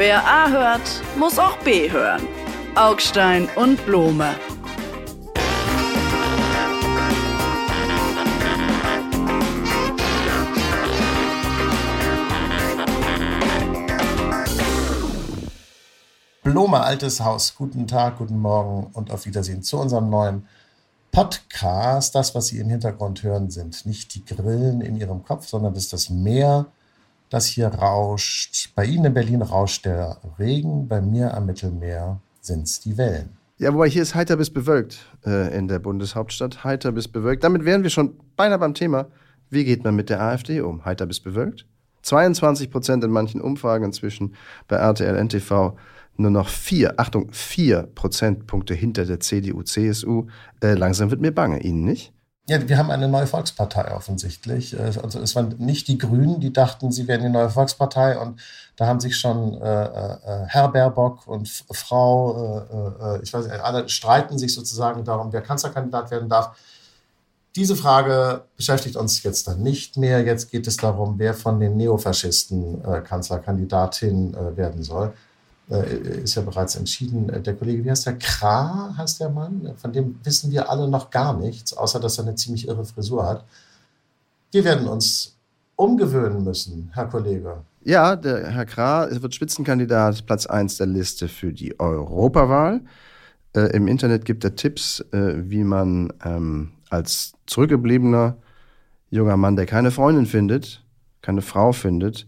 Wer A hört, muss auch B hören. Augstein und Blome. Blome Altes Haus. Guten Tag, guten Morgen und auf Wiedersehen zu unserem neuen Podcast. Das, was Sie im Hintergrund hören, sind nicht die Grillen in Ihrem Kopf, sondern das ist das Meer, das hier rauscht. Bei Ihnen in Berlin rauscht der Regen, bei mir am Mittelmeer sind es die Wellen. Ja, wobei hier ist heiter bis bewölkt äh, in der Bundeshauptstadt. Heiter bis bewölkt. Damit wären wir schon beinahe beim Thema. Wie geht man mit der AfD um? Heiter bis bewölkt? 22 Prozent in manchen Umfragen inzwischen bei RTL NTV nur noch vier, Achtung, vier Prozentpunkte hinter der CDU, CSU. Äh, langsam wird mir bange. Ihnen nicht? Ja, wir haben eine neue Volkspartei offensichtlich. Äh, also es waren nicht die Grünen, die dachten, sie wären die neue Volkspartei und da haben sich schon äh, äh, Herr Baerbock und Frau, äh, äh, ich weiß nicht, alle streiten sich sozusagen darum, wer Kanzlerkandidat werden darf. Diese Frage beschäftigt uns jetzt dann nicht mehr. Jetzt geht es darum, wer von den Neofaschisten äh, Kanzlerkandidatin werden soll äh, ist ja bereits entschieden. Äh, der Kollege, wie heißt der? Kra heißt der Mann. Von dem wissen wir alle noch gar nichts, außer dass er eine ziemlich irre Frisur hat. Wir werden uns umgewöhnen müssen, Herr Kollege. Ja, der Herr Kra wird Spitzenkandidat, Platz 1 der Liste für die Europawahl. Äh, Im Internet gibt er Tipps, äh, wie man ähm, als zurückgebliebener junger Mann, der keine Freundin findet, keine Frau findet,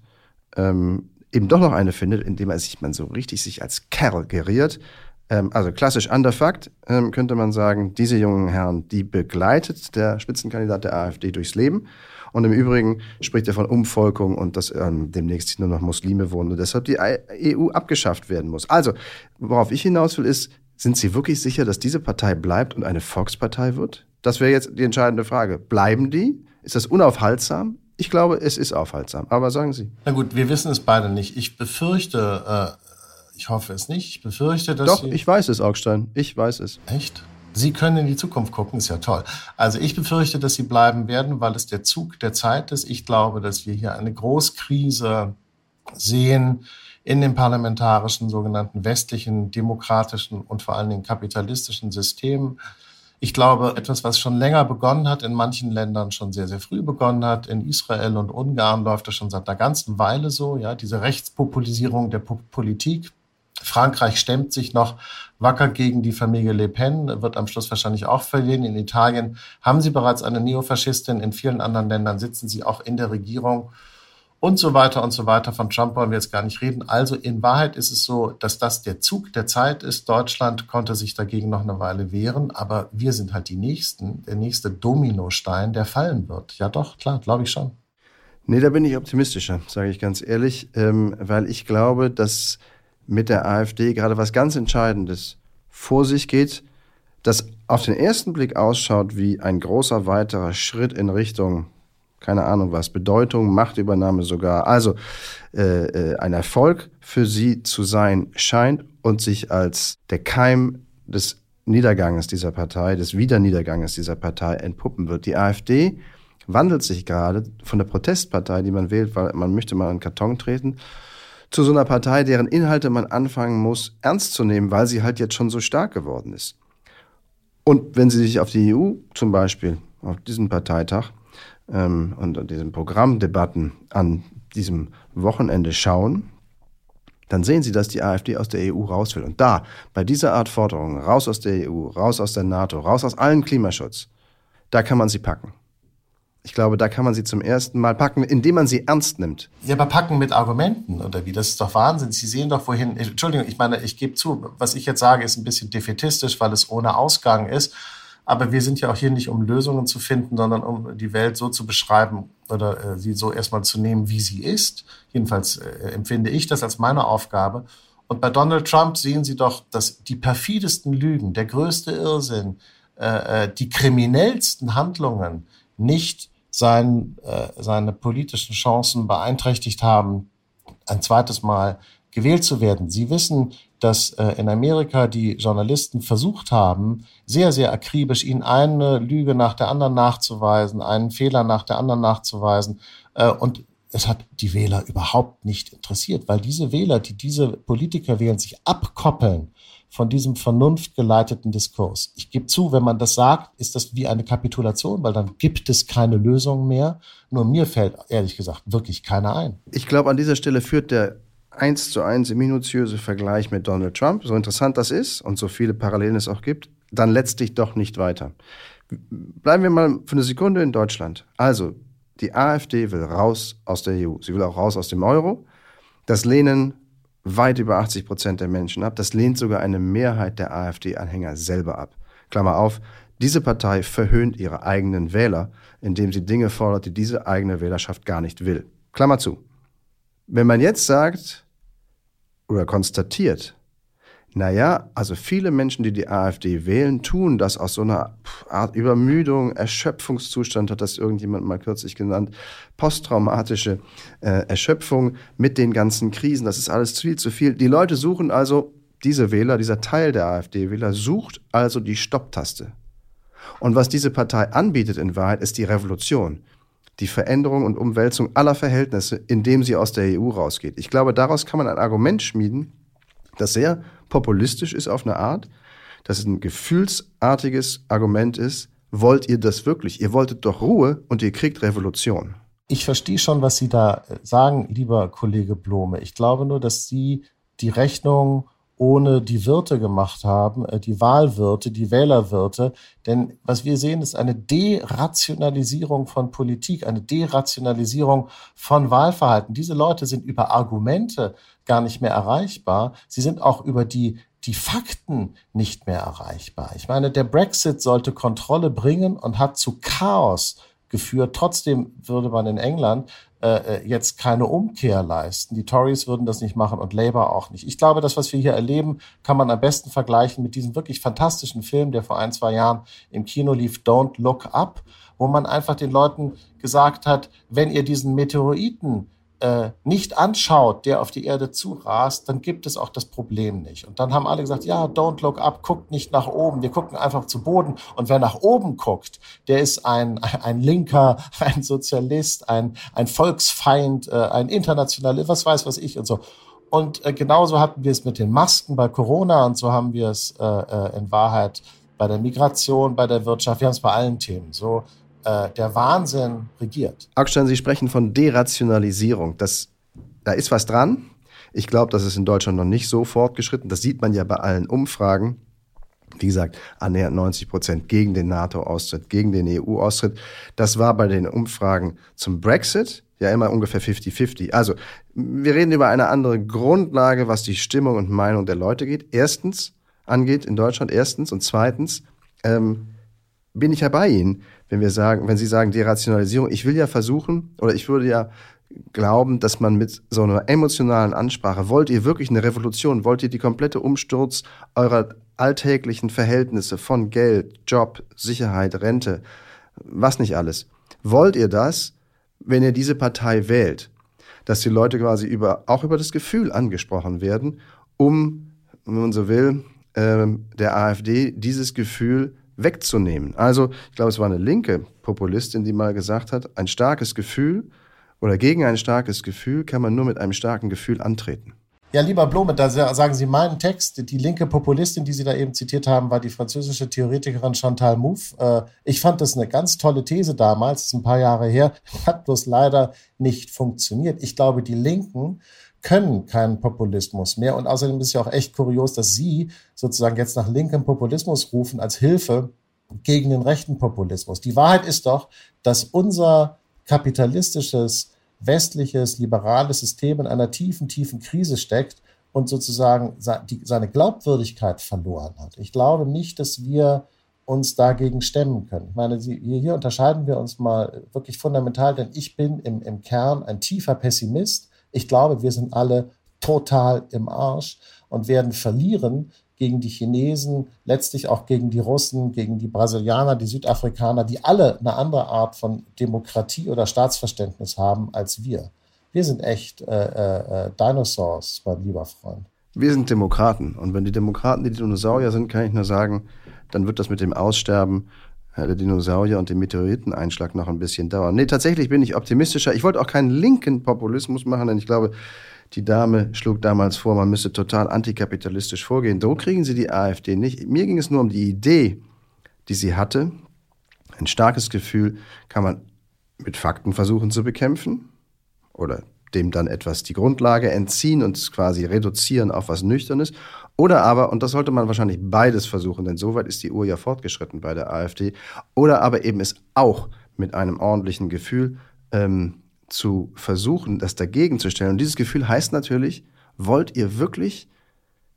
ähm, eben doch noch eine findet, indem er sich man so richtig sich als Kerl geriert. Ähm, also klassisch Underfact ähm, könnte man sagen, diese jungen Herren, die begleitet der Spitzenkandidat der AfD durchs Leben. Und im Übrigen spricht er von Umvolkung und dass ähm, demnächst nur noch Muslime wohnen und deshalb die EU abgeschafft werden muss. Also, worauf ich hinaus will, ist, sind Sie wirklich sicher, dass diese Partei bleibt und eine Volkspartei wird? Das wäre jetzt die entscheidende Frage. Bleiben die? Ist das unaufhaltsam? Ich glaube, es ist aufhaltsam. Aber sagen Sie. Na gut, wir wissen es beide nicht. Ich befürchte, äh, ich hoffe es nicht, ich befürchte, dass. Doch, Sie ich weiß es, Augstein. Ich weiß es. Echt? Sie können in die Zukunft gucken, ist ja toll. Also ich befürchte, dass Sie bleiben werden, weil es der Zug der Zeit ist. Ich glaube, dass wir hier eine Großkrise sehen in dem parlamentarischen, sogenannten westlichen, demokratischen und vor allen Dingen kapitalistischen System. Ich glaube, etwas, was schon länger begonnen hat, in manchen Ländern schon sehr, sehr früh begonnen hat. In Israel und Ungarn läuft das schon seit einer ganzen Weile so, ja, diese Rechtspopulisierung der Politik. Frankreich stemmt sich noch wacker gegen die Familie Le Pen, wird am Schluss wahrscheinlich auch verlieren. In Italien haben sie bereits eine Neofaschistin, in vielen anderen Ländern sitzen sie auch in der Regierung und so weiter und so weiter. Von Trump wollen wir jetzt gar nicht reden. Also in Wahrheit ist es so, dass das der Zug der Zeit ist. Deutschland konnte sich dagegen noch eine Weile wehren, aber wir sind halt die Nächsten, der nächste Dominostein, der fallen wird. Ja doch, klar, glaube ich schon. Nee, da bin ich optimistischer, sage ich ganz ehrlich, ähm, weil ich glaube, dass mit der AfD gerade was ganz Entscheidendes vor sich geht, das auf den ersten Blick ausschaut wie ein großer weiterer Schritt in Richtung keine Ahnung was, Bedeutung, Machtübernahme sogar. Also äh, äh, ein Erfolg für sie zu sein scheint und sich als der Keim des Niederganges dieser Partei, des Wiederniederganges dieser Partei entpuppen wird. Die AfD wandelt sich gerade von der Protestpartei, die man wählt, weil man möchte mal einen Karton treten, zu so einer Partei, deren Inhalte man anfangen muss, ernst zu nehmen, weil sie halt jetzt schon so stark geworden ist. Und wenn Sie sich auf die EU zum Beispiel, auf diesen Parteitag, ähm, und diesen Programmdebatten an diesem Wochenende schauen, dann sehen Sie, dass die AfD aus der EU raus will. Und da, bei dieser Art Forderungen, raus aus der EU, raus aus der NATO, raus aus allen Klimaschutz, da kann man sie packen. Ich glaube, da kann man sie zum ersten Mal packen, indem man sie ernst nimmt. Ja, aber packen mit Argumenten oder wie? Das ist doch Wahnsinn. Sie sehen doch, wohin. Entschuldigung, ich meine, ich gebe zu, was ich jetzt sage, ist ein bisschen defetistisch, weil es ohne Ausgang ist. Aber wir sind ja auch hier nicht, um Lösungen zu finden, sondern um die Welt so zu beschreiben oder äh, sie so erstmal zu nehmen, wie sie ist. Jedenfalls äh, empfinde ich das als meine Aufgabe. Und bei Donald Trump sehen Sie doch, dass die perfidesten Lügen, der größte Irrsinn, äh, äh die kriminellsten Handlungen nicht sein, äh, seine politischen Chancen beeinträchtigt haben, ein zweites Mal gewählt zu werden. Sie wissen, dass äh, in Amerika die Journalisten versucht haben, sehr, sehr akribisch ihnen eine Lüge nach der anderen nachzuweisen, einen Fehler nach der anderen nachzuweisen. Äh, und es hat die Wähler überhaupt nicht interessiert, weil diese Wähler, die diese Politiker wählen, sich abkoppeln von diesem vernunftgeleiteten Diskurs. Ich gebe zu, wenn man das sagt, ist das wie eine Kapitulation, weil dann gibt es keine Lösung mehr. Nur mir fällt ehrlich gesagt wirklich keiner ein. Ich glaube, an dieser Stelle führt der eins zu eins minutiöse Vergleich mit Donald Trump, so interessant das ist und so viele Parallelen es auch gibt, dann letztlich doch nicht weiter. Bleiben wir mal für eine Sekunde in Deutschland. Also, die AfD will raus aus der EU. Sie will auch raus aus dem Euro. Das lehnen weit über 80 Prozent der Menschen ab. Das lehnt sogar eine Mehrheit der AfD-Anhänger selber ab. Klammer auf, diese Partei verhöhnt ihre eigenen Wähler, indem sie Dinge fordert, die diese eigene Wählerschaft gar nicht will. Klammer zu. Wenn man jetzt sagt oder konstatiert, naja, also viele Menschen, die die AfD wählen, tun das aus so einer Art Übermüdung, Erschöpfungszustand, hat das irgendjemand mal kürzlich genannt, posttraumatische äh, Erschöpfung mit den ganzen Krisen, das ist alles viel zu viel. Die Leute suchen also, diese Wähler, dieser Teil der AfD-Wähler sucht also die Stopptaste. Und was diese Partei anbietet in Wahrheit, ist die Revolution die Veränderung und Umwälzung aller Verhältnisse, indem sie aus der EU rausgeht. Ich glaube, daraus kann man ein Argument schmieden, das sehr populistisch ist auf eine Art, dass es ein gefühlsartiges Argument ist. Wollt ihr das wirklich? Ihr wolltet doch Ruhe und ihr kriegt Revolution. Ich verstehe schon, was Sie da sagen, lieber Kollege Blome. Ich glaube nur, dass Sie die Rechnung ohne die Wirte gemacht haben, äh, die Wahlwirte, die Wählerwirte. Denn was wir sehen, ist eine Derationalisierung von Politik, eine Derationalisierung von Wahlverhalten. Diese Leute sind über Argumente gar nicht mehr erreichbar. Sie sind auch über die die Fakten nicht mehr erreichbar. Ich meine, der Brexit sollte Kontrolle bringen und hat zu Chaos geführt. Trotzdem würde man in England äh, äh, jetzt keine Umkehr leisten. Die Tories würden das nicht machen und Labour auch nicht. Ich glaube, das, was wir hier erleben, kann man am besten vergleichen mit diesem wirklich fantastischen Film, der vor ein, zwei Jahren im Kino lief, Don't Look Up, wo man einfach den Leuten gesagt hat, wenn ihr diesen Meteoriten äh, nicht anschaut, der auf die Erde zurast, dann gibt es auch das Problem nicht. Und dann haben alle gesagt, ja, don't look up, guckt nicht nach oben, wir gucken einfach zu Boden. Und wer nach oben guckt, der ist ein, ein Linker, ein Sozialist, ein, ein Volksfeind, äh, ein Internationalist, was weiß was ich und so. Und äh, genauso hatten wir es mit den Masken bei Corona und so haben wir es äh, äh in Wahrheit bei der Migration, bei der Wirtschaft, wir haben es bei allen Themen. So äh, der Wahnsinn regiert. Augstein, Sie sprechen von Derationalisierung. Das, da ist was dran. Ich glaube, das ist in Deutschland noch nicht so fortgeschritten. Das sieht man ja bei allen Umfragen. Wie gesagt, annähernd 90 Prozent gegen den NATO-Austritt, gegen den EU-Austritt. Das war bei den Umfragen zum Brexit ja immer ungefähr 50-50. Also, wir reden über eine andere Grundlage, was die Stimmung und Meinung der Leute geht. Erstens angeht in Deutschland, erstens. Und zweitens ähm, bin ich ja bei Ihnen wenn wir sagen, wenn Sie sagen Derationalisierung, ich will ja versuchen oder ich würde ja glauben, dass man mit so einer emotionalen Ansprache, wollt ihr wirklich eine Revolution, wollt ihr die komplette Umsturz eurer alltäglichen Verhältnisse von Geld, Job, Sicherheit, Rente, was nicht alles. Wollt ihr das, wenn ihr diese Partei wählt, dass die Leute quasi über, auch über das Gefühl angesprochen werden, um, wenn man so will, äh, der AfD dieses Gefühl wegzunehmen. Also, ich glaube, es war eine linke Populistin, die mal gesagt hat, ein starkes Gefühl oder gegen ein starkes Gefühl kann man nur mit einem starken Gefühl antreten. Ja, lieber Blome, da sagen Sie meinen Text. Die linke Populistin, die Sie da eben zitiert haben, war die französische Theoretikerin Chantal Mouffe. Äh, ich fand das eine ganz tolle These damals, das ist ein paar Jahre her, hat bloß leider nicht funktioniert. Ich glaube, die Linken können keinen Populismus mehr. Und außerdem ist es ja auch echt kurios, dass Sie sozusagen jetzt nach linkem Populismus rufen als Hilfe gegen den rechten Populismus. Die Wahrheit ist doch, dass unser kapitalistisches, westliches, liberales System in einer tiefen, tiefen Krise steckt und sozusagen seine Glaubwürdigkeit verloren hat. Ich glaube nicht, dass wir uns dagegen stemmen können. Ich meine, hier unterscheiden wir uns mal wirklich fundamental, denn ich bin im, im Kern ein tiefer Pessimist ich glaube, wir sind alle total im Arsch und werden verlieren gegen die Chinesen, letztlich auch gegen die Russen, gegen die Brasilianer, die Südafrikaner, die alle eine andere Art von Demokratie oder Staatsverständnis haben als wir. Wir sind echt äh, äh, äh Dinosaurs, mein lieber Freund. Wir sind Demokraten. Und wenn die Demokraten die Dinosaurier sind, kann ich nur sagen, dann wird das mit dem Aussterben der Dinosaurier und den Meteoriteneinschlag noch ein bisschen dauern. Nee, tatsächlich bin ich optimistischer. Ich wollte auch keinen linken Populismus machen, denn ich glaube, die Dame schlug damals vor, man müsse total antikapitalistisch vorgehen. So kriegen sie die AfD nicht. Mir ging es nur um die Idee, die sie hatte. Ein starkes Gefühl kann man mit Fakten versuchen zu bekämpfen oder dem dann etwas die Grundlage entziehen und es quasi reduzieren auf was Nüchternes. Oder aber, und das sollte man wahrscheinlich beides versuchen, denn soweit ist die Uhr ja fortgeschritten bei der AfD, oder aber eben es auch mit einem ordentlichen Gefühl ähm, zu versuchen, das dagegen zu stellen. Und dieses Gefühl heißt natürlich, wollt ihr wirklich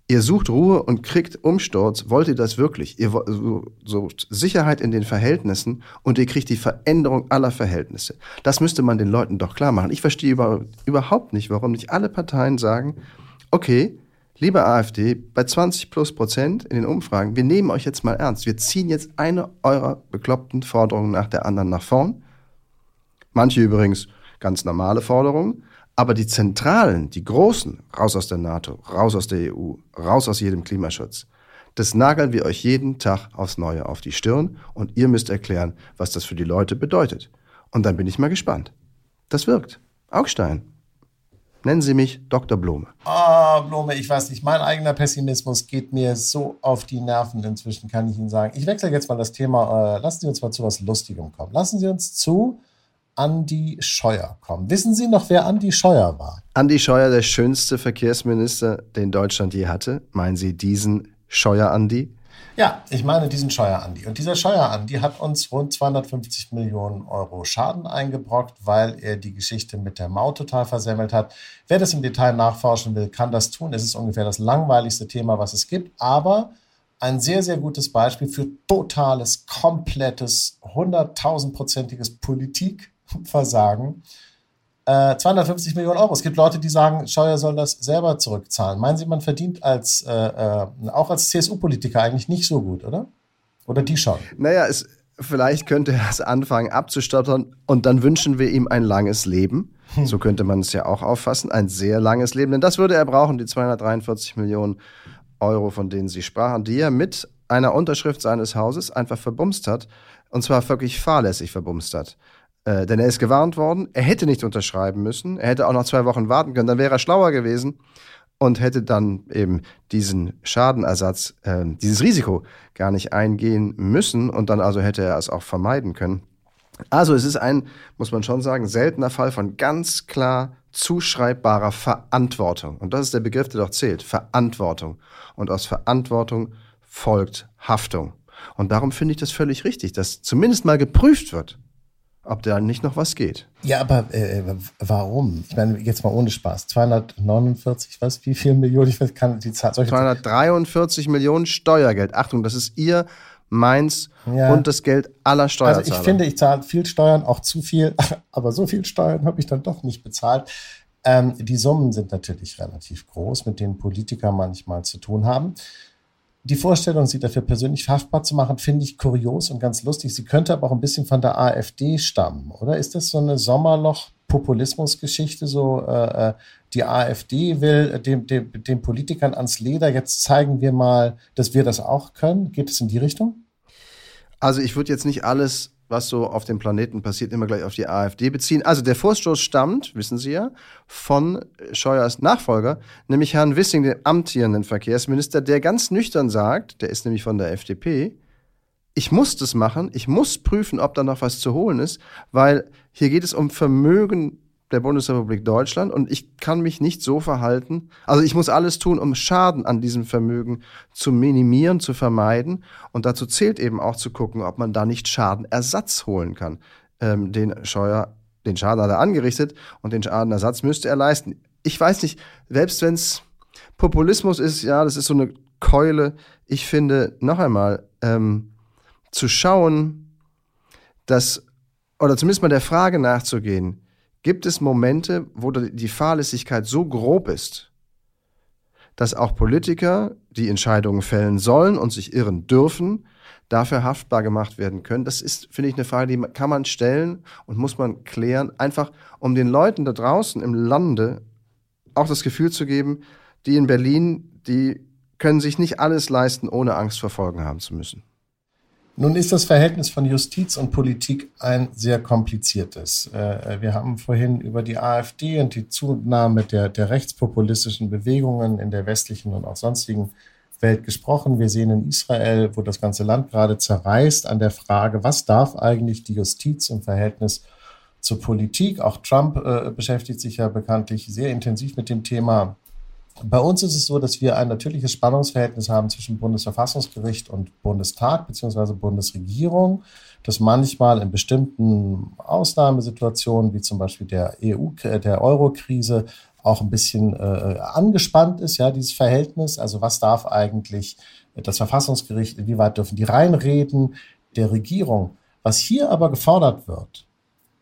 Ihr sucht Ruhe und kriegt Umsturz. Wollt ihr das wirklich? Ihr sucht Sicherheit in den Verhältnissen und ihr kriegt die Veränderung aller Verhältnisse. Das müsste man den Leuten doch klar machen. Ich verstehe über, überhaupt nicht, warum nicht alle Parteien sagen, okay, liebe AfD, bei 20 plus Prozent in den Umfragen, wir nehmen euch jetzt mal ernst. Wir ziehen jetzt eine eurer bekloppten Forderungen nach der anderen nach vorn. Manche übrigens ganz normale Forderungen. Aber die zentralen, die großen, raus aus der NATO, raus aus der EU, raus aus jedem Klimaschutz, das nageln wir euch jeden Tag aufs Neue auf die Stirn und ihr müsst erklären, was das für die Leute bedeutet. Und dann bin ich mal gespannt. Das wirkt. Augstein. Nennen Sie mich Dr. Blome. Ah, oh, Blome, ich weiß nicht. Mein eigener Pessimismus geht mir so auf die Nerven inzwischen, kann ich Ihnen sagen. Ich wechsle jetzt mal das Thema. Äh, lassen Sie uns mal zu was Lustigem kommen. Lassen Sie uns zu Andi Scheuer kommen. Wissen Sie noch, wer Andi Scheuer war? Andi Scheuer, der schönste Verkehrsminister, den Deutschland je hatte. Meinen Sie diesen Scheuer Andi? Ja, ich meine diesen Scheuer Andi. Und dieser Scheuer Andi hat uns rund 250 Millionen Euro Schaden eingebrockt, weil er die Geschichte mit der Maut total versemmelt hat. Wer das im Detail nachforschen will, kann das tun. Es ist ungefähr das langweiligste Thema, was es gibt, aber ein sehr, sehr gutes Beispiel für totales, komplettes, hunderttausendprozentiges Politik Versagen. Äh, 250 Millionen Euro. Es gibt Leute, die sagen, Scheuer soll das selber zurückzahlen. Meinen Sie, man verdient als, äh, äh, auch als CSU-Politiker eigentlich nicht so gut, oder? Oder die schon? Naja, es, vielleicht könnte er es anfangen abzustottern und dann wünschen wir ihm ein langes Leben. Hm. So könnte man es ja auch auffassen. Ein sehr langes Leben. Denn das würde er brauchen, die 243 Millionen Euro, von denen Sie sprachen, die er mit einer Unterschrift seines Hauses einfach verbumst hat. Und zwar wirklich fahrlässig verbumst hat. Äh, denn er ist gewarnt worden, er hätte nicht unterschreiben müssen, er hätte auch noch zwei Wochen warten können, dann wäre er schlauer gewesen und hätte dann eben diesen Schadenersatz, äh, dieses Risiko gar nicht eingehen müssen und dann also hätte er es auch vermeiden können. Also es ist ein, muss man schon sagen, seltener Fall von ganz klar zuschreibbarer Verantwortung. Und das ist der Begriff, der doch zählt. Verantwortung. Und aus Verantwortung folgt Haftung. Und darum finde ich das völlig richtig, dass zumindest mal geprüft wird, ob da nicht noch was geht. Ja, aber äh, warum? Ich meine, jetzt mal ohne Spaß. 249, was? Wie viel Millionen? Ich kann die Zahl. 243 Millionen Steuergeld. Achtung, das ist ihr, meins ja. und das Geld aller Steuerzahler. Also ich finde, ich zahle viel Steuern, auch zu viel, aber so viel Steuern habe ich dann doch nicht bezahlt. Ähm, die Summen sind natürlich relativ groß, mit denen Politiker manchmal zu tun haben die Vorstellung, sie dafür persönlich haftbar zu machen, finde ich kurios und ganz lustig. Sie könnte aber auch ein bisschen von der AfD stammen, oder? Ist das so eine Sommerloch-Populismus-Geschichte? So, äh, äh die AfD will dem, dem, den Politikern ans Leder. Jetzt zeigen wir mal, dass wir das auch können. Geht es in die Richtung? Also ich würde jetzt nicht alles was so auf dem Planeten passiert, immer gleich auf die AfD beziehen. Also der Vorstoß stammt, wissen Sie ja, von Scheuers Nachfolger, nämlich Herrn Wissing, dem amtierenden Verkehrsminister, der ganz nüchtern sagt, der ist nämlich von der FDP, ich muss das machen, ich muss prüfen, ob da noch was zu holen ist, weil hier geht es um Vermögen der Bundesrepublik Deutschland und ich kann mich nicht so verhalten. Also ich muss alles tun, um Schaden an diesem Vermögen zu minimieren, zu vermeiden. Und dazu zählt eben auch zu gucken, ob man da nicht Schadenersatz holen kann. Ähm, den Scheuer, den Schaden hat er angerichtet und den Schadenersatz müsste er leisten. Ich weiß nicht, selbst wenn es Populismus ist, ja, das ist so eine Keule. Ich finde, noch einmal, ähm, zu schauen, dass, oder zumindest mal der Frage nachzugehen, Gibt es Momente, wo die Fahrlässigkeit so grob ist, dass auch Politiker, die Entscheidungen fällen sollen und sich irren dürfen, dafür haftbar gemacht werden können? Das ist, finde ich, eine Frage, die kann man stellen und muss man klären, einfach um den Leuten da draußen im Lande auch das Gefühl zu geben, die in Berlin, die können sich nicht alles leisten, ohne Angst vor Folgen haben zu müssen. Nun ist das Verhältnis von Justiz und Politik ein sehr kompliziertes. Äh, wir haben vorhin über die AfD und die Zunahme der, der rechtspopulistischen Bewegungen in der westlichen und auch sonstigen Welt gesprochen. Wir sehen in Israel, wo das ganze Land gerade zerreißt, an der Frage, was darf eigentlich die Justiz im Verhältnis zur Politik? Auch Trump äh, beschäftigt sich ja bekanntlich sehr intensiv mit dem Thema bei uns ist es so, dass wir ein natürliches Spannungsverhältnis haben zwischen Bundesverfassungsgericht und Bundestag bzw. Bundesregierung, das manchmal in bestimmten Ausnahmesituationen, wie zum Beispiel der EU, der Euro-Krise, auch ein bisschen äh, angespannt ist, ja, dieses Verhältnis. Also was darf eigentlich das Verfassungsgericht, inwieweit dürfen die reinreden der Regierung? Was hier aber gefordert wird,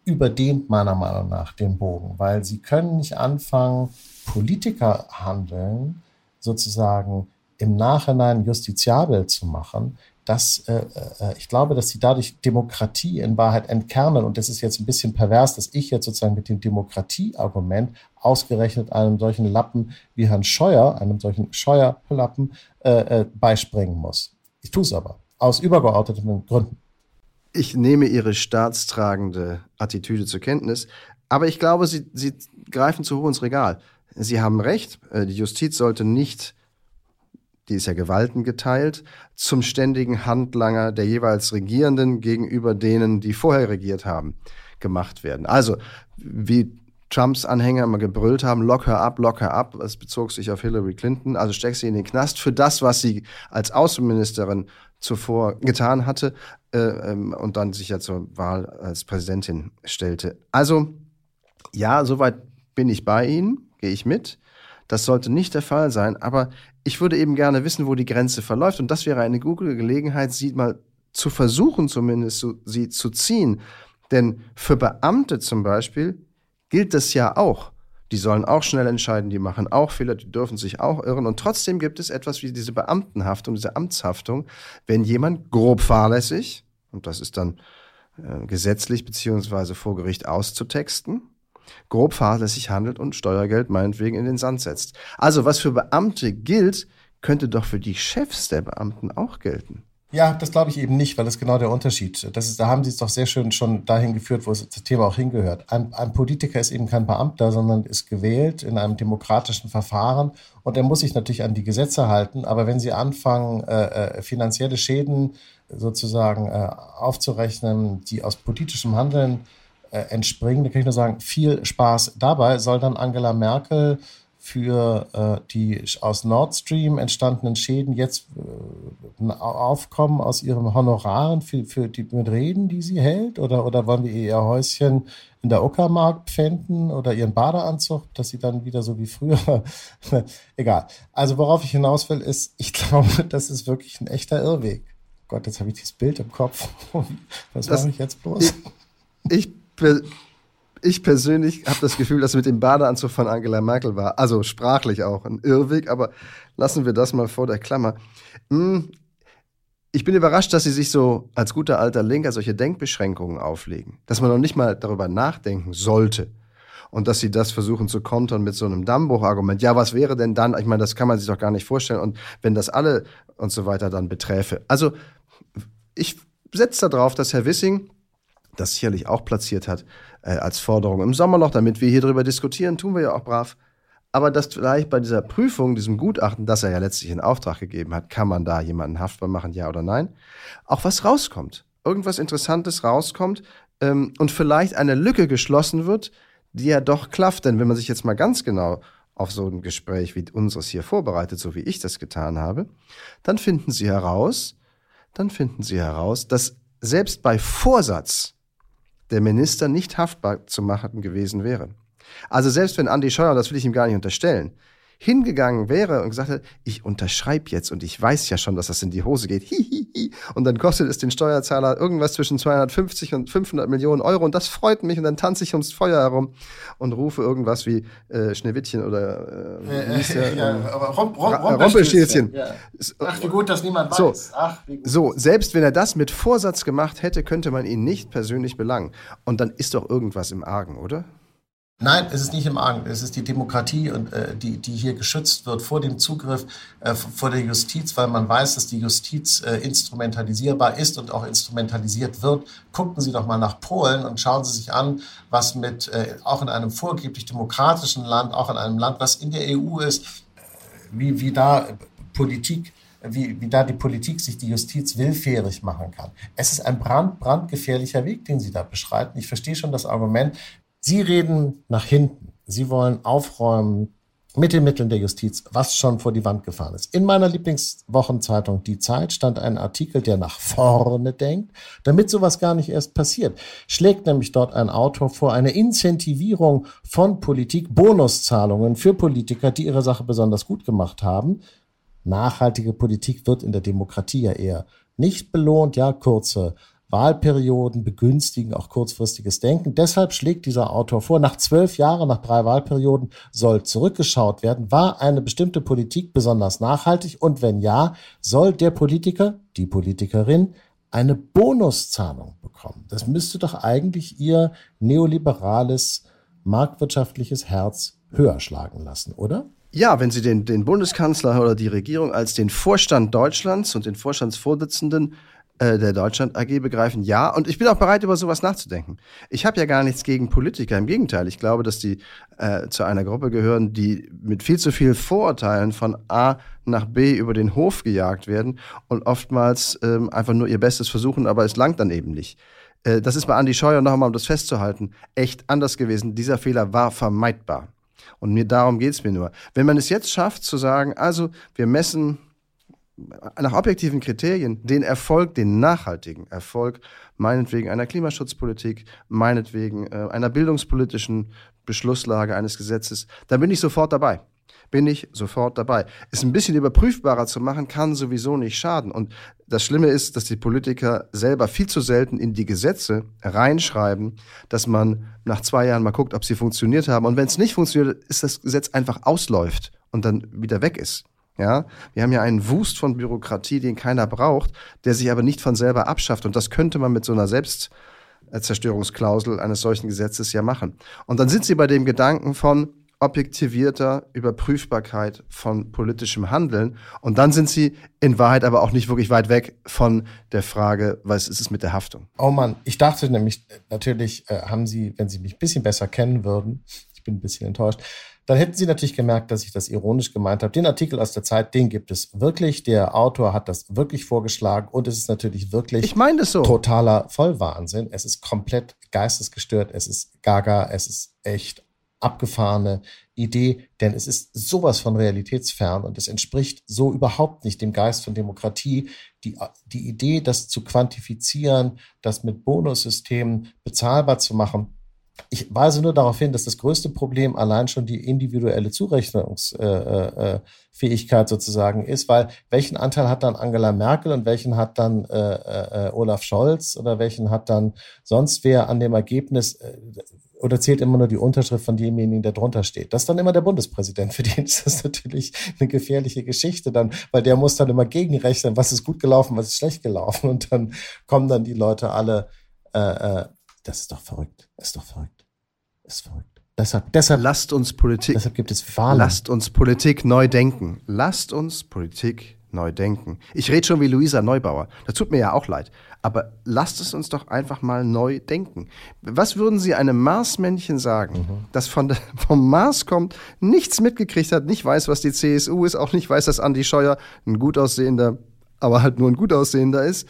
überdehnt meiner Meinung nach den Bogen, weil sie können nicht anfangen, Politiker handeln, sozusagen im Nachhinein justiziabel zu machen, dass äh, äh, ich glaube, dass sie dadurch Demokratie in Wahrheit entkernen. Und das ist jetzt ein bisschen pervers, dass ich jetzt sozusagen mit dem Demokratieargument ausgerechnet einem solchen Lappen wie Herrn Scheuer, einem solchen Scheuerlappen, äh, äh, beispringen muss. Ich tue es aber aus übergeordneten Gründen. Ich nehme Ihre staatstragende Attitüde zur Kenntnis, aber ich glaube, Sie, Sie greifen zu hoch ins Regal. Sie haben recht, äh, die Justiz sollte nicht, die ist ja Gewalten geteilt, zum ständigen Handlanger der jeweils Regierenden gegenüber denen, die vorher regiert haben, gemacht werden. Also, wie Trumps Anhänger immer gebrüllt haben, lock her ab, lock her ab. Es bezog sich auf Hillary Clinton. Also steck sie in den Knast für das, was sie als Außenministerin zuvor getan hatte äh, ähm, und dann sich ja zur Wahl als Präsidentin stellte. Also ja, soweit bin ich bei Ihnen gehe ich mit. Das sollte nicht der Fall sein, aber ich würde eben gerne wissen, wo die Grenze verläuft. Und das wäre eine gute Gelegenheit, sie mal zu versuchen, zumindest zu, sie zu ziehen. Denn für Beamte zum Beispiel gilt das ja auch. Die sollen auch schnell entscheiden, die machen auch Fehler, die dürfen sich auch irren. Und trotzdem gibt es etwas wie diese Beamtenhaftung, diese Amtshaftung, wenn jemand grob fahrlässig, und das ist dann äh, gesetzlich beziehungsweise vor Gericht auszutexten, grob fahrlässig handelt und Steuergeld meinetwegen in den Sand setzt. Also was für Beamte gilt, könnte doch für die Chefs der Beamten auch gelten. Ja, das glaube ich eben nicht, weil das ist genau der Unterschied. Das ist, da haben Sie es doch sehr schön schon dahin geführt, wo das Thema auch hingehört. Ein, ein Politiker ist eben kein Beamter, sondern ist gewählt in einem demokratischen Verfahren und er muss sich natürlich an die Gesetze halten. Aber wenn Sie anfangen, äh, äh finanzielle Schäden sozusagen äh, aufzurechnen, die aus politischem Handeln äh, entspringen. Da kann ich nur sagen, viel Spaß dabei. Soll dann Angela Merkel für äh, die aus Nord Stream entstandenen Schäden jetzt äh, aufkommen aus ihren Honoraren für, für die mit Reden, die sie hält? Oder, oder wollen wir ihr Häuschen in der Uckermark pfänden oder ihren Badeanzug, dass sie dann wieder so wie früher. Egal. Also worauf ich hinaus will, ist, ich glaube, das ist wirklich ein echter Irrweg. Gott, jetzt habe ich dieses Bild im Kopf. Was mache ich jetzt bloß? Ich, ich ich persönlich habe das Gefühl, dass mit dem Badeanzug von Angela Merkel war, also sprachlich auch ein Irrweg, aber lassen wir das mal vor der Klammer. Hm, ich bin überrascht, dass sie sich so als guter alter Linker solche Denkbeschränkungen auflegen, dass man noch nicht mal darüber nachdenken sollte und dass sie das versuchen zu kontern mit so einem Dammbruchargument. Ja, was wäre denn dann? Ich meine, das kann man sich doch gar nicht vorstellen und wenn das alle und so weiter dann beträfe. Also ich setze darauf, dass Herr Wissing das sicherlich auch platziert hat äh, als Forderung im Sommerloch, damit wir hier drüber diskutieren, tun wir ja auch brav. Aber dass vielleicht bei dieser Prüfung, diesem Gutachten, das er ja letztlich in Auftrag gegeben hat, kann man da jemanden haftbar machen, ja oder nein, auch was rauskommt. Irgendwas Interessantes rauskommt ähm, und vielleicht eine Lücke geschlossen wird, die ja doch klafft. Denn wenn man sich jetzt mal ganz genau auf so ein Gespräch wie unseres hier vorbereitet, so wie ich das getan habe, dann finden Sie heraus, dann finden Sie heraus, dass selbst bei Vorsatz der Minister nicht haftbar zu machen gewesen wäre. Also selbst wenn Andi Scheuer, das will ich ihm gar nicht unterstellen, hingegangen wäre und gesagt hätte, ich unterschreibe jetzt und ich weiß ja schon, dass das in die Hose geht, hihihi, und dann kostet es den Steuerzahler irgendwas zwischen 250 und 500 Millionen Euro und das freut mich und dann tanze ich ums Feuer herum und rufe irgendwas wie äh, Schneewittchen oder äh, äh, ja, ähm, Rom, Rom, Rumpelstilzchen. Ja. Ach, wie gut, dass niemand so, weiß. Ach, so, selbst wenn er das mit Vorsatz gemacht hätte, könnte man ihn nicht persönlich belangen. Und dann ist doch irgendwas im Argen, oder? Nein, es ist nicht im Argen. Es ist die Demokratie, und, äh, die, die hier geschützt wird vor dem Zugriff äh, vor der Justiz, weil man weiß, dass die Justiz äh, instrumentalisierbar ist und auch instrumentalisiert wird. Gucken Sie doch mal nach Polen und schauen Sie sich an, was mit, äh, auch in einem vorgeblich demokratischen Land, auch in einem Land, was in der EU ist, wie, wie da Politik wie, wie da die Politik sich die Justiz willfährig machen kann. Es ist ein brand, brandgefährlicher Weg, den Sie da beschreiten. Ich verstehe schon das Argument, Sie reden nach hinten. Sie wollen aufräumen mit den Mitteln der Justiz, was schon vor die Wand gefahren ist. In meiner Lieblingswochenzeitung Die Zeit stand ein Artikel, der nach vorne denkt, damit sowas gar nicht erst passiert. Schlägt nämlich dort ein Autor vor eine Incentivierung von Politik, Bonuszahlungen für Politiker, die ihre Sache besonders gut gemacht haben. Nachhaltige Politik wird in der Demokratie ja eher nicht belohnt, ja, kurze Wahlperioden begünstigen auch kurzfristiges Denken. Deshalb schlägt dieser Autor vor, nach zwölf Jahren, nach drei Wahlperioden soll zurückgeschaut werden. War eine bestimmte Politik besonders nachhaltig? Und wenn ja, soll der Politiker, die Politikerin, eine Bonuszahlung bekommen? Das müsste doch eigentlich ihr neoliberales, marktwirtschaftliches Herz höher schlagen lassen, oder? Ja, wenn Sie den, den Bundeskanzler oder die Regierung als den Vorstand Deutschlands und den Vorstandsvorsitzenden äh, der Deutschland AG begreifen, ja. Und ich bin auch bereit, über sowas nachzudenken. Ich habe ja gar nichts gegen Politiker. Im Gegenteil, ich glaube, dass die äh, zu einer Gruppe gehören, die mit viel zu viel Vorurteilen von A nach B über den Hof gejagt werden und oftmals ähm, einfach nur ihr Bestes versuchen, aber es langt dann eben nicht. Äh, das ist bei Andi Scheuer noch einmal, um das festzuhalten, echt anders gewesen. Dieser Fehler war vermeidbar. Und mir darum geht's mir nur. Wenn man es jetzt schafft zu sagen, also wir messen nach objektiven Kriterien den Erfolg, den nachhaltigen Erfolg, meinetwegen einer Klimaschutzpolitik, meinetwegen äh, einer bildungspolitischen Beschlusslage eines Gesetzes, dann bin ich sofort dabei. Bin ich sofort dabei. Es ein bisschen überprüfbarer zu machen, kann sowieso nicht schaden. Und das Schlimme ist, dass die Politiker selber viel zu selten in die Gesetze reinschreiben, dass man nach zwei Jahren mal guckt, ob sie funktioniert haben. Und wenn es nicht funktioniert, ist das Gesetz einfach ausläuft und dann wieder weg ist. Ja, wir haben ja einen Wust von Bürokratie, den keiner braucht, der sich aber nicht von selber abschafft. Und das könnte man mit so einer Selbstzerstörungsklausel eines solchen Gesetzes ja machen. Und dann sind Sie bei dem Gedanken von objektivierter Überprüfbarkeit von politischem Handeln. Und dann sind Sie in Wahrheit aber auch nicht wirklich weit weg von der Frage, was ist es mit der Haftung? Oh Mann, ich dachte nämlich, natürlich äh, haben Sie, wenn Sie mich ein bisschen besser kennen würden, ich bin ein bisschen enttäuscht, dann hätten Sie natürlich gemerkt, dass ich das ironisch gemeint habe. Den Artikel aus der Zeit, den gibt es wirklich. Der Autor hat das wirklich vorgeschlagen und es ist natürlich wirklich ich meine so. totaler Vollwahnsinn. Es ist komplett geistesgestört, es ist gaga, es ist echt abgefahrene Idee, denn es ist sowas von realitätsfern und es entspricht so überhaupt nicht dem Geist von Demokratie. Die, die Idee, das zu quantifizieren, das mit Bonussystemen bezahlbar zu machen, ich weise nur darauf hin, dass das größte Problem allein schon die individuelle Zurechnungsfähigkeit äh, äh, sozusagen ist, weil welchen Anteil hat dann Angela Merkel und welchen hat dann äh, äh, Olaf Scholz oder welchen hat dann sonst wer an dem Ergebnis äh, oder zählt immer nur die Unterschrift von demjenigen, der drunter steht. Das ist dann immer der Bundespräsident. Für den ist das natürlich eine gefährliche Geschichte dann, weil der muss dann immer gegenrechnen, was ist gut gelaufen, was ist schlecht gelaufen und dann kommen dann die Leute alle äh, äh, das ist doch verrückt. Das ist doch verrückt. Das ist verrückt. Deshalb, deshalb, lasst uns Politik, deshalb gibt es Wahlen. Lasst uns Politik neu denken. Lasst uns Politik neu denken. Ich rede schon wie Luisa Neubauer. Das tut mir ja auch leid. Aber lasst es uns doch einfach mal neu denken. Was würden Sie einem Marsmännchen sagen, mhm. das von der, vom Mars kommt, nichts mitgekriegt hat, nicht weiß, was die CSU ist, auch nicht weiß, dass Andi Scheuer ein gut aussehender, aber halt nur ein gut aussehender ist,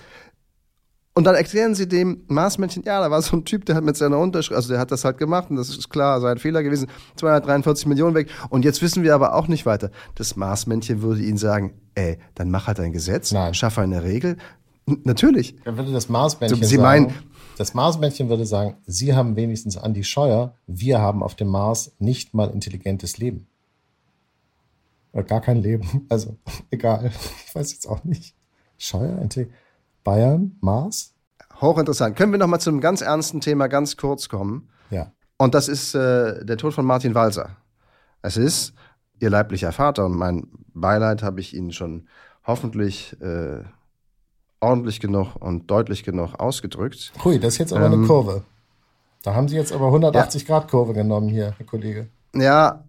und dann erklären sie dem Marsmännchen, ja, da war so ein Typ, der hat mit seiner Unterschrift, also der hat das halt gemacht und das ist klar, sein Fehler gewesen, 243 Millionen weg. Und jetzt wissen wir aber auch nicht weiter. Das Marsmännchen würde ihnen sagen, ey, dann mach halt ein Gesetz, Nein. schaffe eine Regel. N natürlich. Dann würde das Marsmännchen sie sagen, meinen, das Marsmännchen würde sagen, Sie haben wenigstens Andi Scheuer, wir haben auf dem Mars nicht mal intelligentes Leben. Oder gar kein Leben. Also, egal. Ich weiß jetzt auch nicht. Scheuer, intelligent. Bayern, Mars. Hochinteressant. Können wir noch mal zu einem ganz ernsten Thema ganz kurz kommen? Ja. Und das ist äh, der Tod von Martin Walser. Es ist ihr leiblicher Vater und mein Beileid habe ich Ihnen schon hoffentlich äh, ordentlich genug und deutlich genug ausgedrückt. Hui, das ist jetzt aber ähm, eine Kurve. Da haben Sie jetzt aber 180 ja. Grad Kurve genommen hier, Herr Kollege. Ja,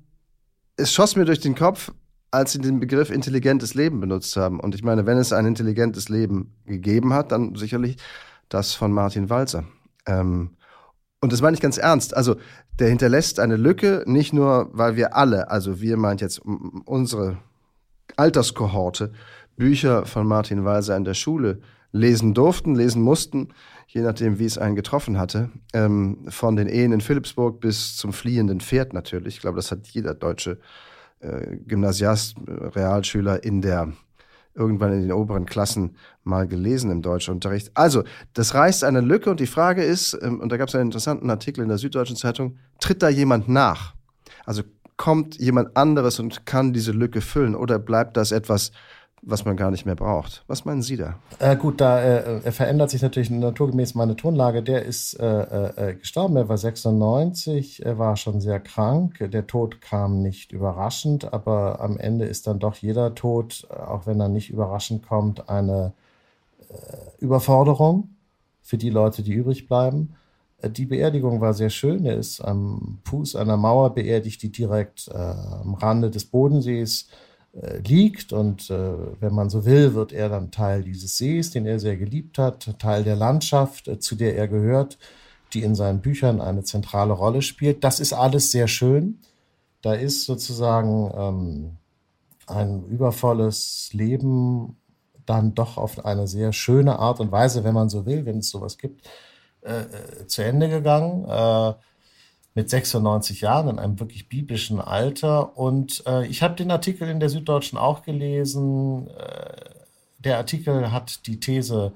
es schoss mir durch den Kopf, als Sie den Begriff intelligentes Leben benutzt haben. Und ich meine, wenn es ein intelligentes Leben gegeben hat, dann sicherlich das von Martin Walzer. Ähm, und das meine ich ganz ernst. Also, der hinterlässt eine Lücke, nicht nur, weil wir alle, also wir meint jetzt unsere Alterskohorte, Bücher von Martin Walser in der Schule lesen durften, lesen mussten, je nachdem, wie es einen getroffen hatte. Ähm, von den Ehen in Philipsburg bis zum fliehenden Pferd natürlich. Ich glaube, das hat jeder deutsche äh, Gymnasiast, äh, Realschüler in der irgendwann in den oberen Klassen mal gelesen im Deutschunterricht. Also, das reißt eine Lücke und die Frage ist, ähm, und da gab es einen interessanten Artikel in der Süddeutschen Zeitung, tritt da jemand nach? Also kommt jemand anderes und kann diese Lücke füllen oder bleibt das etwas, was man gar nicht mehr braucht. Was meinen Sie da? Äh, gut, da äh, verändert sich natürlich naturgemäß meine Tonlage. Der ist äh, äh, äh gestorben, er war 96, er war schon sehr krank. Der Tod kam nicht überraschend, aber am Ende ist dann doch jeder Tod, auch wenn er nicht überraschend kommt, eine äh, Überforderung für die Leute, die übrig bleiben. Die Beerdigung war sehr schön. Er ist am Fuß einer Mauer beerdigt, die direkt am Rande des Bodensees äh, liegt. Und äh, wenn man so will, wird er dann Teil dieses Sees, den er sehr geliebt hat, Teil der Landschaft, äh, zu der er gehört, die in seinen Büchern eine zentrale Rolle spielt. Das ist alles sehr schön. Da ist sozusagen ähm, ein übervolles Leben dann doch auf eine sehr schöne Art und Weise, wenn man so will, wenn es sowas gibt, äh, äh zu Ende gegangen. Äh, mit 96 Jahren in einem wirklich biblischen Alter. Und äh, ich habe den Artikel in der Süddeutschen auch gelesen. Äh, der Artikel hat die These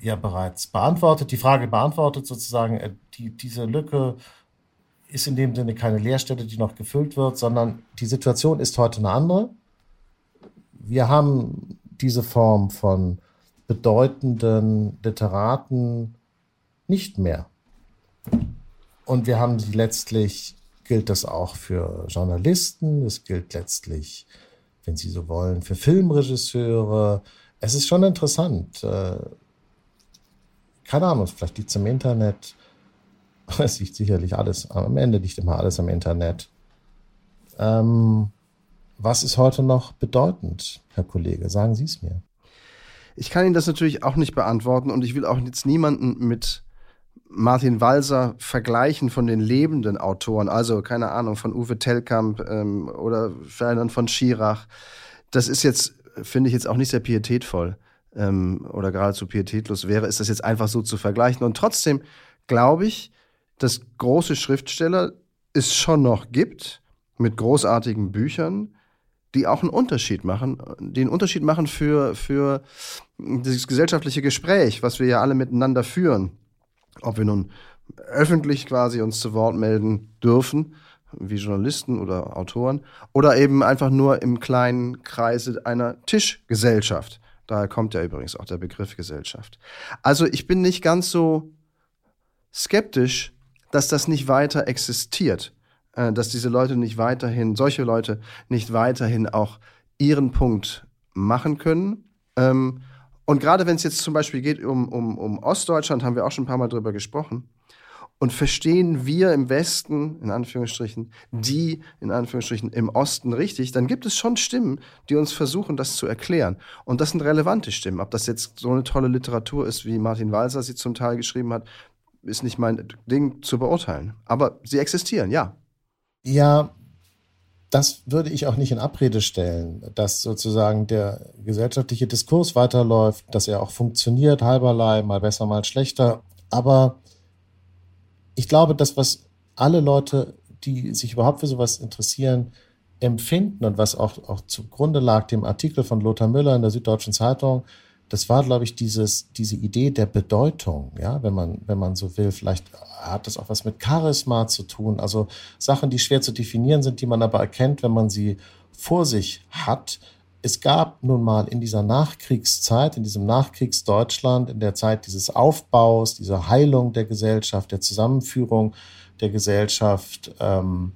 ja bereits beantwortet, die Frage beantwortet sozusagen, äh, die, diese Lücke ist in dem Sinne keine Leerstelle, die noch gefüllt wird, sondern die Situation ist heute eine andere. Wir haben diese Form von bedeutenden Literaten nicht mehr. Und wir haben letztlich, gilt das auch für Journalisten, es gilt letztlich, wenn Sie so wollen, für Filmregisseure. Es ist schon interessant. Äh, keine Ahnung, vielleicht liegt es im Internet. Es liegt sicherlich alles, am Ende liegt immer alles im Internet. Ähm, was ist heute noch bedeutend, Herr Kollege? Sagen Sie es mir. Ich kann Ihnen das natürlich auch nicht beantworten und ich will auch jetzt niemanden mit Martin Walser vergleichen von den lebenden Autoren, also keine Ahnung, von Uwe Tellkamp ähm, oder Ferdinand von Schirach. Das ist jetzt, finde ich jetzt auch nicht sehr pietätvoll ähm, oder geradezu pietätlos wäre, ist das jetzt einfach so zu vergleichen. Und trotzdem glaube ich, dass große Schriftsteller es schon noch gibt mit großartigen Büchern, die auch einen Unterschied machen, die einen Unterschied machen für, für dieses gesellschaftliche Gespräch, was wir ja alle miteinander führen ob wir nun öffentlich quasi uns zu Wort melden dürfen, wie Journalisten oder Autoren, oder eben einfach nur im kleinen Kreise einer Tischgesellschaft. Daher kommt ja übrigens auch der Begriff Gesellschaft. Also ich bin nicht ganz so skeptisch, dass das nicht weiter existiert, äh, dass diese Leute nicht weiterhin, solche Leute nicht weiterhin auch ihren Punkt machen können. Ähm, und gerade wenn es jetzt zum Beispiel geht um, um, um Ostdeutschland, haben wir auch schon ein paar Mal drüber gesprochen. Und verstehen wir im Westen, in Anführungsstrichen, die, in Anführungsstrichen, im Osten richtig, dann gibt es schon Stimmen, die uns versuchen, das zu erklären. Und das sind relevante Stimmen. Ob das jetzt so eine tolle Literatur ist, wie Martin Walser sie zum Teil geschrieben hat, ist nicht mein Ding zu beurteilen. Aber sie existieren, ja. Ja, das würde ich auch nicht in Abrede stellen, dass sozusagen der gesellschaftliche Diskurs weiterläuft, dass er auch funktioniert, halberlei, mal besser, mal schlechter. Aber ich glaube, das, was alle Leute, die sich überhaupt für sowas interessieren, empfinden und was auch, auch zugrunde lag, dem Artikel von Lothar Müller in der Süddeutschen Zeitung, das war, glaube ich, dieses, diese Idee der Bedeutung, ja, wenn man, wenn man so will. Vielleicht hat das auch was mit Charisma zu tun. Also Sachen, die schwer zu definieren sind, die man aber erkennt, wenn man sie vor sich hat. Es gab nun mal in dieser Nachkriegszeit, in diesem Nachkriegsdeutschland, in der Zeit dieses Aufbaus, dieser Heilung der Gesellschaft, der Zusammenführung der Gesellschaft, ähm,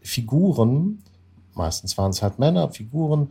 Figuren, meistens waren es halt Männer, Figuren,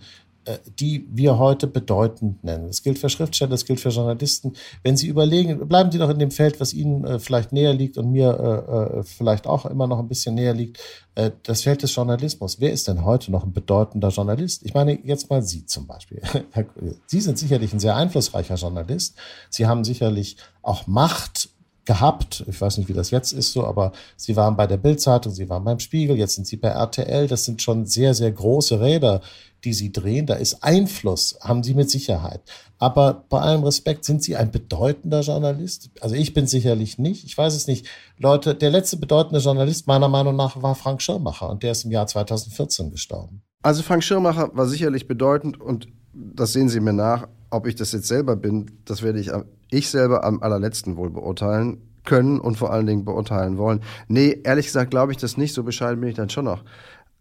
die wir heute bedeutend nennen. Das gilt für Schriftsteller, das gilt für Journalisten. Wenn Sie überlegen, bleiben Sie doch in dem Feld, was Ihnen äh, vielleicht näher liegt und mir äh, äh, vielleicht auch immer noch ein bisschen näher liegt, äh, das Feld des Journalismus. Wer ist denn heute noch ein bedeutender Journalist? Ich meine, jetzt mal Sie zum Beispiel. Sie sind sicherlich ein sehr einflussreicher Journalist. Sie haben sicherlich auch Macht gehabt. Ich weiß nicht, wie das jetzt ist so, aber Sie waren bei der Bildzeitung, Sie waren beim Spiegel, jetzt sind Sie bei RTL. Das sind schon sehr, sehr große Räder, die Sie drehen. Da ist Einfluss, haben Sie mit Sicherheit. Aber bei allem Respekt, sind Sie ein bedeutender Journalist? Also ich bin sicherlich nicht. Ich weiß es nicht. Leute, der letzte bedeutende Journalist meiner Meinung nach war Frank Schirmacher und der ist im Jahr 2014 gestorben. Also Frank Schirmacher war sicherlich bedeutend und das sehen Sie mir nach. Ob ich das jetzt selber bin, das werde ich ich selber am allerletzten wohl beurteilen können und vor allen Dingen beurteilen wollen. Nee, ehrlich gesagt glaube ich das nicht, so bescheiden bin ich dann schon noch.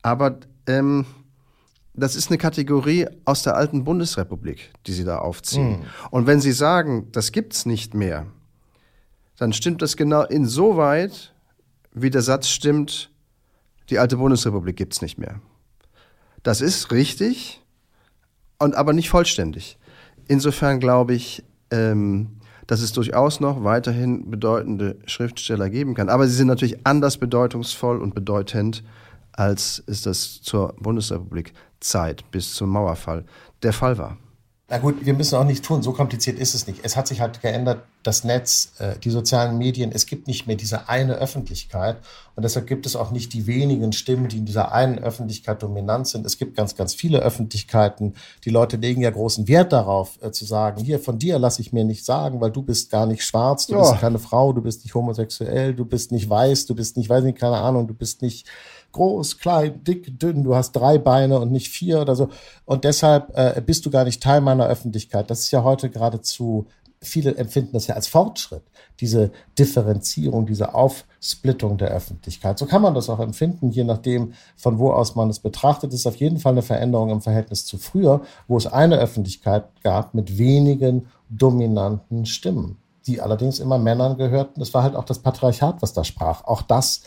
Aber ähm, das ist eine Kategorie aus der alten Bundesrepublik, die Sie da aufziehen. Mhm. Und wenn Sie sagen, das gibt's nicht mehr, dann stimmt das genau insoweit, wie der Satz stimmt, die alte Bundesrepublik gibt's nicht mehr. Das ist richtig, und aber nicht vollständig. Insofern glaube ich, ähm, dass es durchaus noch weiterhin bedeutende Schriftsteller geben kann. Aber sie sind natürlich anders bedeutungsvoll und bedeutend, als es das zur Bundesrepublik Zeit bis zum Mauerfall der Fall war. Na gut, wir müssen auch nicht tun, so kompliziert ist es nicht. Es hat sich halt geändert, das Netz, äh, die sozialen Medien, es gibt nicht mehr diese eine Öffentlichkeit und deshalb gibt es auch nicht die wenigen Stimmen, die in dieser einen Öffentlichkeit dominant sind. Es gibt ganz, ganz viele Öffentlichkeiten. Die Leute legen ja großen Wert darauf, äh, zu sagen, hier von dir lasse ich mir nicht sagen, weil du bist gar nicht schwarz, du ja. bist keine Frau, du bist nicht homosexuell, du bist nicht weiß, du bist nicht, weiß nicht, keine Ahnung, du bist nicht groß, klein, dick, dünn, du hast drei Beine und nicht vier oder so. Und deshalb äh, bist du gar nicht Teil meiner Öffentlichkeit. Das ist ja heute geradezu, viele empfinden das ja als Fortschritt, diese Differenzierung, diese Aufsplittung der Öffentlichkeit. So kann man das auch empfinden, je nachdem, von wo aus man es betrachtet. Das ist auf jeden Fall eine Veränderung im Verhältnis zu früher, wo es eine Öffentlichkeit gab mit wenigen dominanten Stimmen die allerdings immer Männern gehörten. Das war halt auch das Patriarchat, was da sprach. Auch das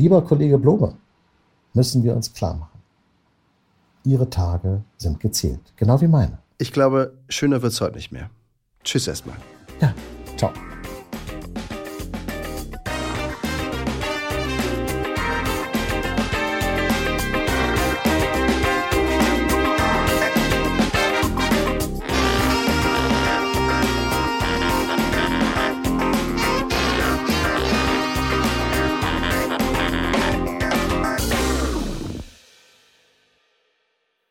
Lieber Kollege Blome, müssen wir uns klar machen. Ihre Tage sind gezählt, genau wie meine. Ich glaube, schöner wird es heute nicht mehr. Tschüss erstmal. Ja, ciao.